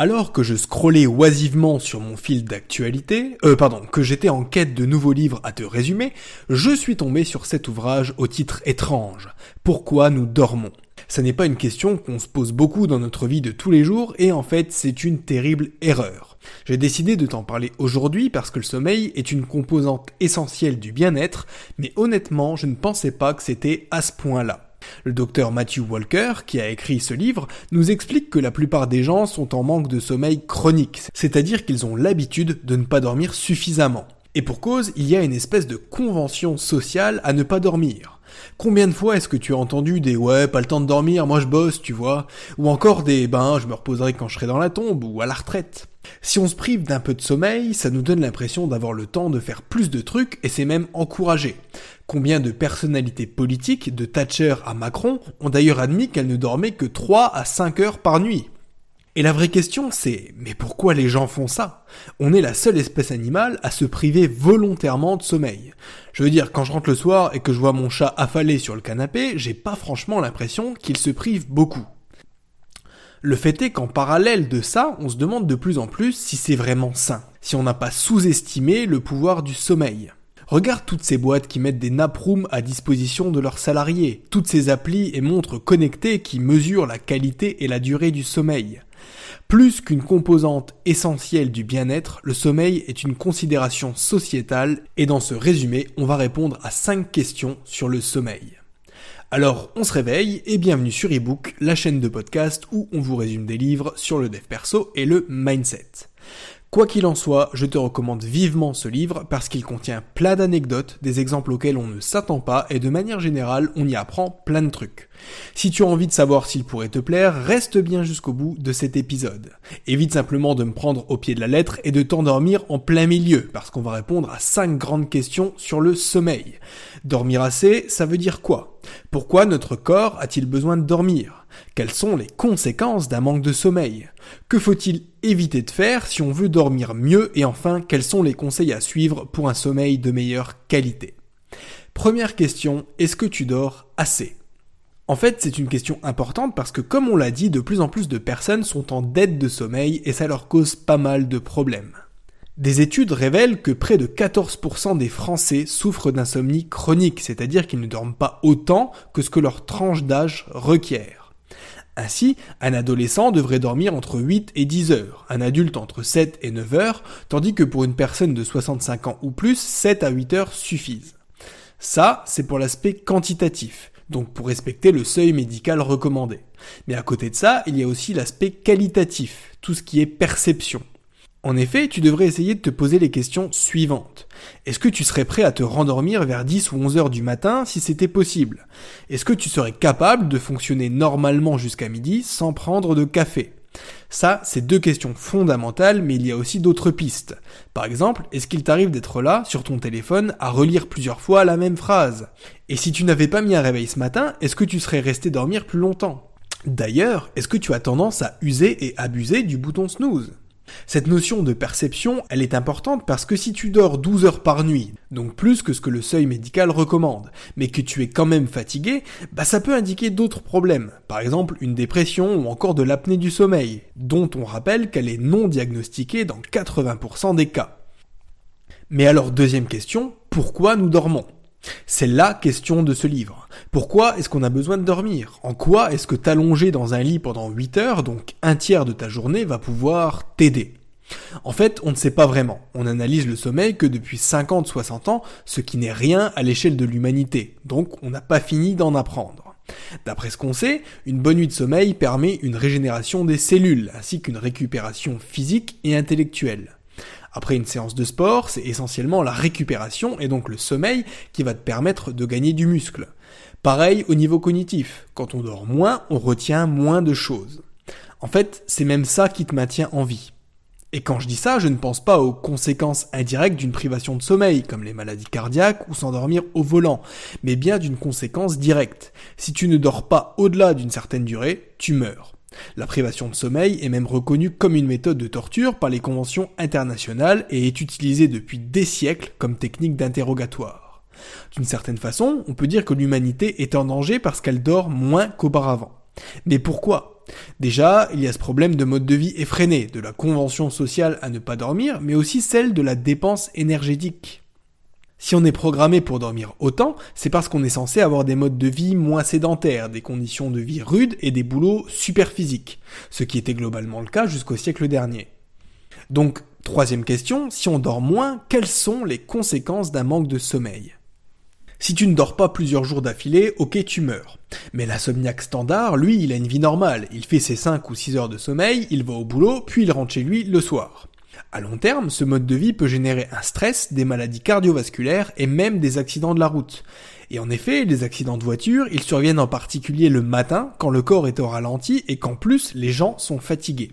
Alors que je scrollais oisivement sur mon fil d'actualité, euh pardon, que j'étais en quête de nouveaux livres à te résumer, je suis tombé sur cet ouvrage au titre étrange. Pourquoi nous dormons? Ça n'est pas une question qu'on se pose beaucoup dans notre vie de tous les jours et en fait c'est une terrible erreur. J'ai décidé de t'en parler aujourd'hui parce que le sommeil est une composante essentielle du bien-être, mais honnêtement je ne pensais pas que c'était à ce point-là. Le docteur Matthew Walker, qui a écrit ce livre, nous explique que la plupart des gens sont en manque de sommeil chronique, c'est-à-dire qu'ils ont l'habitude de ne pas dormir suffisamment. Et pour cause, il y a une espèce de convention sociale à ne pas dormir. Combien de fois est-ce que tu as entendu des ouais, pas le temps de dormir, moi je bosse, tu vois, ou encore des ben je me reposerai quand je serai dans la tombe ou à la retraite. Si on se prive d'un peu de sommeil, ça nous donne l'impression d'avoir le temps de faire plus de trucs et c'est même encouragé. Combien de personnalités politiques, de Thatcher à Macron, ont d'ailleurs admis qu'elles ne dormaient que 3 à 5 heures par nuit? Et la vraie question c'est, mais pourquoi les gens font ça? On est la seule espèce animale à se priver volontairement de sommeil. Je veux dire, quand je rentre le soir et que je vois mon chat affalé sur le canapé, j'ai pas franchement l'impression qu'il se prive beaucoup. Le fait est qu'en parallèle de ça, on se demande de plus en plus si c'est vraiment sain, si on n'a pas sous-estimé le pouvoir du sommeil. Regarde toutes ces boîtes qui mettent des naprooms à disposition de leurs salariés, toutes ces applis et montres connectées qui mesurent la qualité et la durée du sommeil. Plus qu'une composante essentielle du bien-être, le sommeil est une considération sociétale et dans ce résumé, on va répondre à 5 questions sur le sommeil. Alors, on se réveille et bienvenue sur eBook, la chaîne de podcast où on vous résume des livres sur le dev perso et le mindset. Quoi qu'il en soit, je te recommande vivement ce livre parce qu'il contient plein d'anecdotes, des exemples auxquels on ne s'attend pas et de manière générale, on y apprend plein de trucs. Si tu as envie de savoir s'il pourrait te plaire, reste bien jusqu'au bout de cet épisode. Évite simplement de me prendre au pied de la lettre et de t'endormir en plein milieu parce qu'on va répondre à 5 grandes questions sur le sommeil. Dormir assez, ça veut dire quoi? Pourquoi notre corps a-t-il besoin de dormir? Quelles sont les conséquences d'un manque de sommeil? Que faut-il éviter de faire si on veut dormir mieux? Et enfin quels sont les conseils à suivre pour un sommeil de meilleure qualité? Première question, est-ce que tu dors assez? En fait, c'est une question importante parce que, comme on l'a dit, de plus en plus de personnes sont en dette de sommeil et ça leur cause pas mal de problèmes. Des études révèlent que près de 14% des Français souffrent d'insomnie chronique, c'est-à-dire qu'ils ne dorment pas autant que ce que leur tranche d'âge requiert. Ainsi, un adolescent devrait dormir entre 8 et 10 heures, un adulte entre 7 et 9 heures, tandis que pour une personne de 65 ans ou plus, 7 à 8 heures suffisent. Ça, c'est pour l'aspect quantitatif, donc pour respecter le seuil médical recommandé. Mais à côté de ça, il y a aussi l'aspect qualitatif, tout ce qui est perception. En effet, tu devrais essayer de te poser les questions suivantes. Est-ce que tu serais prêt à te rendormir vers 10 ou 11 heures du matin si c'était possible? Est-ce que tu serais capable de fonctionner normalement jusqu'à midi sans prendre de café? Ça, c'est deux questions fondamentales, mais il y a aussi d'autres pistes. Par exemple, est-ce qu'il t'arrive d'être là, sur ton téléphone, à relire plusieurs fois la même phrase? Et si tu n'avais pas mis un réveil ce matin, est-ce que tu serais resté dormir plus longtemps? D'ailleurs, est-ce que tu as tendance à user et abuser du bouton snooze? Cette notion de perception, elle est importante parce que si tu dors 12 heures par nuit, donc plus que ce que le seuil médical recommande, mais que tu es quand même fatigué, bah ça peut indiquer d'autres problèmes, par exemple une dépression ou encore de l'apnée du sommeil, dont on rappelle qu'elle est non diagnostiquée dans 80% des cas. Mais alors deuxième question, pourquoi nous dormons? C'est la question de ce livre. Pourquoi est-ce qu'on a besoin de dormir? En quoi est-ce que t'allonger dans un lit pendant 8 heures, donc un tiers de ta journée, va pouvoir t'aider? En fait, on ne sait pas vraiment. On analyse le sommeil que depuis 50-60 ans, ce qui n'est rien à l'échelle de l'humanité. Donc, on n'a pas fini d'en apprendre. D'après ce qu'on sait, une bonne nuit de sommeil permet une régénération des cellules, ainsi qu'une récupération physique et intellectuelle. Après une séance de sport, c'est essentiellement la récupération et donc le sommeil qui va te permettre de gagner du muscle. Pareil au niveau cognitif. Quand on dort moins, on retient moins de choses. En fait, c'est même ça qui te maintient en vie. Et quand je dis ça, je ne pense pas aux conséquences indirectes d'une privation de sommeil, comme les maladies cardiaques ou s'endormir au volant, mais bien d'une conséquence directe. Si tu ne dors pas au-delà d'une certaine durée, tu meurs. La privation de sommeil est même reconnue comme une méthode de torture par les conventions internationales et est utilisée depuis des siècles comme technique d'interrogatoire. D'une certaine façon, on peut dire que l'humanité est en danger parce qu'elle dort moins qu'auparavant. Mais pourquoi? Déjà, il y a ce problème de mode de vie effréné, de la convention sociale à ne pas dormir, mais aussi celle de la dépense énergétique. Si on est programmé pour dormir autant, c'est parce qu'on est censé avoir des modes de vie moins sédentaires, des conditions de vie rudes et des boulots super physiques, ce qui était globalement le cas jusqu'au siècle dernier. Donc, troisième question, si on dort moins, quelles sont les conséquences d'un manque de sommeil? Si tu ne dors pas plusieurs jours d'affilée, ok tu meurs. Mais l'insomniaque standard, lui, il a une vie normale. Il fait ses 5 ou 6 heures de sommeil, il va au boulot, puis il rentre chez lui le soir. À long terme, ce mode de vie peut générer un stress, des maladies cardiovasculaires et même des accidents de la route. Et en effet, les accidents de voiture, ils surviennent en particulier le matin, quand le corps est au ralenti et qu'en plus les gens sont fatigués.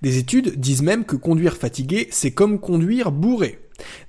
Des études disent même que conduire fatigué, c'est comme conduire bourré.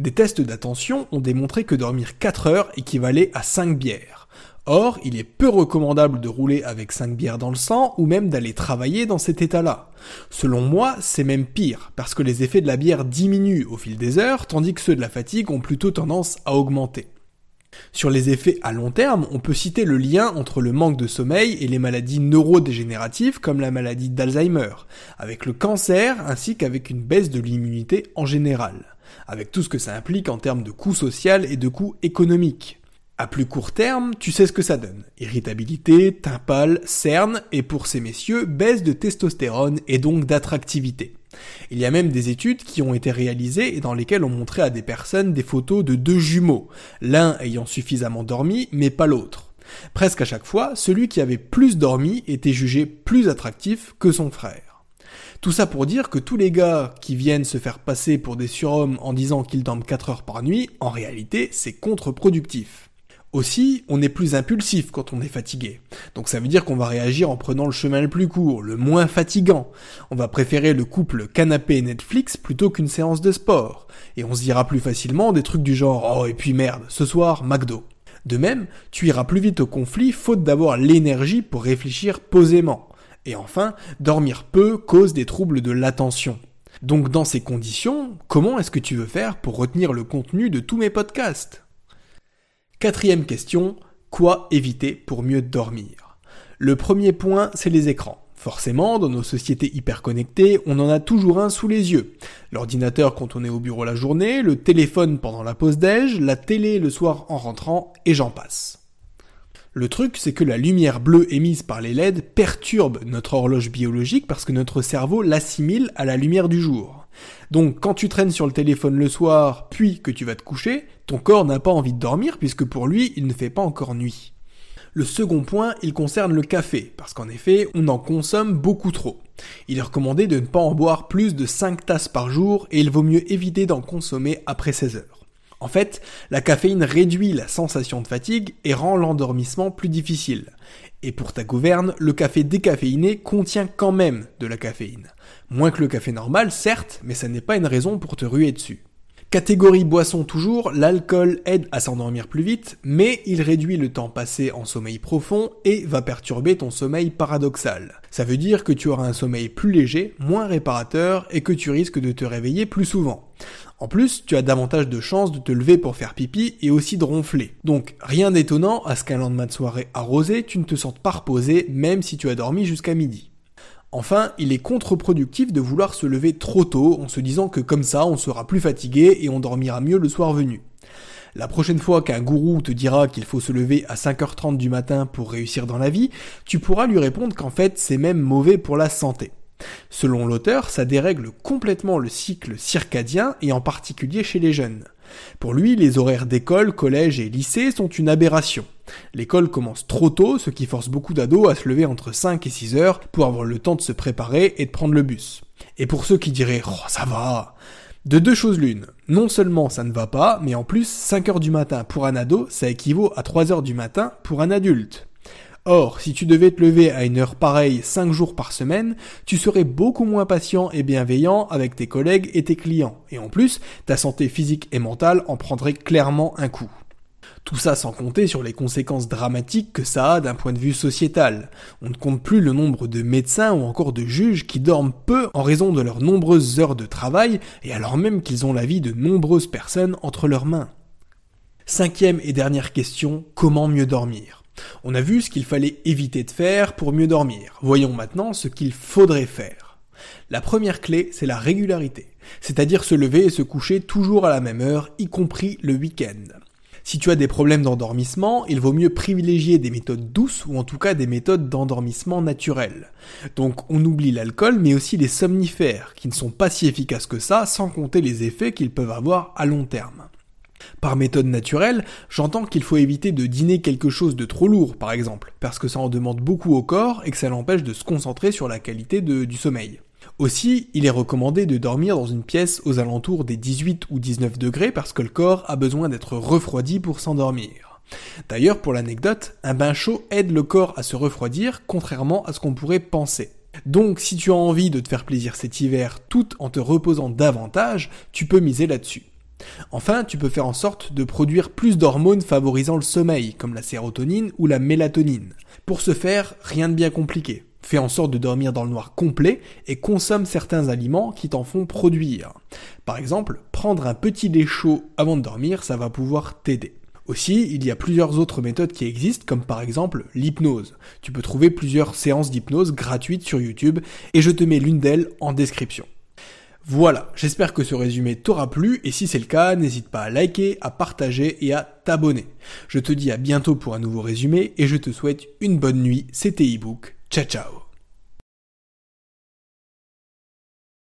Des tests d'attention ont démontré que dormir 4 heures équivalait à 5 bières. Or, il est peu recommandable de rouler avec 5 bières dans le sang ou même d'aller travailler dans cet état-là. Selon moi, c'est même pire, parce que les effets de la bière diminuent au fil des heures, tandis que ceux de la fatigue ont plutôt tendance à augmenter. Sur les effets à long terme, on peut citer le lien entre le manque de sommeil et les maladies neurodégénératives comme la maladie d'Alzheimer, avec le cancer ainsi qu'avec une baisse de l'immunité en général avec tout ce que ça implique en termes de coût social et de coût économique. À plus court terme, tu sais ce que ça donne. Irritabilité, teint pâle, cerne, et pour ces messieurs, baisse de testostérone et donc d'attractivité. Il y a même des études qui ont été réalisées et dans lesquelles on montrait à des personnes des photos de deux jumeaux, l'un ayant suffisamment dormi mais pas l'autre. Presque à chaque fois, celui qui avait plus dormi était jugé plus attractif que son frère. Tout ça pour dire que tous les gars qui viennent se faire passer pour des surhommes en disant qu'ils dorment 4 heures par nuit, en réalité, c'est contre-productif. Aussi, on est plus impulsif quand on est fatigué. Donc ça veut dire qu'on va réagir en prenant le chemin le plus court, le moins fatigant. On va préférer le couple canapé Netflix plutôt qu'une séance de sport. Et on se dira plus facilement des trucs du genre Oh et puis merde, ce soir, McDo. De même, tu iras plus vite au conflit faute d'avoir l'énergie pour réfléchir posément. Et enfin, dormir peu cause des troubles de l'attention. Donc dans ces conditions, comment est-ce que tu veux faire pour retenir le contenu de tous mes podcasts? Quatrième question, quoi éviter pour mieux dormir? Le premier point, c'est les écrans. Forcément, dans nos sociétés hyper connectées, on en a toujours un sous les yeux. L'ordinateur quand on est au bureau la journée, le téléphone pendant la pause déj, la télé le soir en rentrant, et j'en passe. Le truc, c'est que la lumière bleue émise par les LED perturbe notre horloge biologique parce que notre cerveau l'assimile à la lumière du jour. Donc quand tu traînes sur le téléphone le soir, puis que tu vas te coucher, ton corps n'a pas envie de dormir puisque pour lui, il ne fait pas encore nuit. Le second point, il concerne le café, parce qu'en effet, on en consomme beaucoup trop. Il est recommandé de ne pas en boire plus de 5 tasses par jour et il vaut mieux éviter d'en consommer après 16 heures. En fait, la caféine réduit la sensation de fatigue et rend l'endormissement plus difficile. Et pour ta gouverne, le café décaféiné contient quand même de la caféine. Moins que le café normal, certes, mais ça n'est pas une raison pour te ruer dessus. Catégorie boisson toujours, l'alcool aide à s'endormir plus vite, mais il réduit le temps passé en sommeil profond et va perturber ton sommeil paradoxal. Ça veut dire que tu auras un sommeil plus léger, moins réparateur et que tu risques de te réveiller plus souvent. En plus, tu as davantage de chances de te lever pour faire pipi et aussi de ronfler. Donc rien d'étonnant à ce qu'un lendemain de soirée arrosé, tu ne te sentes pas reposé même si tu as dormi jusqu'à midi. Enfin, il est contre-productif de vouloir se lever trop tôt en se disant que comme ça on sera plus fatigué et on dormira mieux le soir venu. La prochaine fois qu'un gourou te dira qu'il faut se lever à 5h30 du matin pour réussir dans la vie, tu pourras lui répondre qu'en fait c'est même mauvais pour la santé. Selon l'auteur, ça dérègle complètement le cycle circadien et en particulier chez les jeunes. Pour lui, les horaires d'école, collège et lycée sont une aberration. L'école commence trop tôt, ce qui force beaucoup d'ados à se lever entre 5 et 6 heures pour avoir le temps de se préparer et de prendre le bus. Et pour ceux qui diraient Oh ça va de deux choses l'une. Non seulement ça ne va pas, mais en plus 5 heures du matin pour un ado, ça équivaut à 3 heures du matin pour un adulte. Or, si tu devais te lever à une heure pareille 5 jours par semaine, tu serais beaucoup moins patient et bienveillant avec tes collègues et tes clients. Et en plus, ta santé physique et mentale en prendrait clairement un coup. Tout ça sans compter sur les conséquences dramatiques que ça a d'un point de vue sociétal. On ne compte plus le nombre de médecins ou encore de juges qui dorment peu en raison de leurs nombreuses heures de travail et alors même qu'ils ont la vie de nombreuses personnes entre leurs mains. Cinquième et dernière question, comment mieux dormir? On a vu ce qu'il fallait éviter de faire pour mieux dormir. Voyons maintenant ce qu'il faudrait faire. La première clé, c'est la régularité, c'est-à-dire se lever et se coucher toujours à la même heure, y compris le week-end. Si tu as des problèmes d'endormissement, il vaut mieux privilégier des méthodes douces ou en tout cas des méthodes d'endormissement naturelles. Donc on oublie l'alcool mais aussi les somnifères qui ne sont pas si efficaces que ça sans compter les effets qu'ils peuvent avoir à long terme. Par méthode naturelle, j'entends qu'il faut éviter de dîner quelque chose de trop lourd, par exemple, parce que ça en demande beaucoup au corps et que ça l'empêche de se concentrer sur la qualité du sommeil. Aussi, il est recommandé de dormir dans une pièce aux alentours des 18 ou 19 degrés parce que le corps a besoin d'être refroidi pour s'endormir. D'ailleurs, pour l'anecdote, un bain chaud aide le corps à se refroidir, contrairement à ce qu'on pourrait penser. Donc, si tu as envie de te faire plaisir cet hiver tout en te reposant davantage, tu peux miser là-dessus. Enfin, tu peux faire en sorte de produire plus d'hormones favorisant le sommeil, comme la sérotonine ou la mélatonine. Pour ce faire, rien de bien compliqué. Fais en sorte de dormir dans le noir complet et consomme certains aliments qui t'en font produire. Par exemple, prendre un petit lait chaud avant de dormir, ça va pouvoir t'aider. Aussi, il y a plusieurs autres méthodes qui existent, comme par exemple l'hypnose. Tu peux trouver plusieurs séances d'hypnose gratuites sur YouTube, et je te mets l'une d'elles en description. Voilà, j'espère que ce résumé t'aura plu et si c'est le cas, n'hésite pas à liker, à partager et à t'abonner. Je te dis à bientôt pour un nouveau résumé et je te souhaite une bonne nuit, c'était ebook. Ciao ciao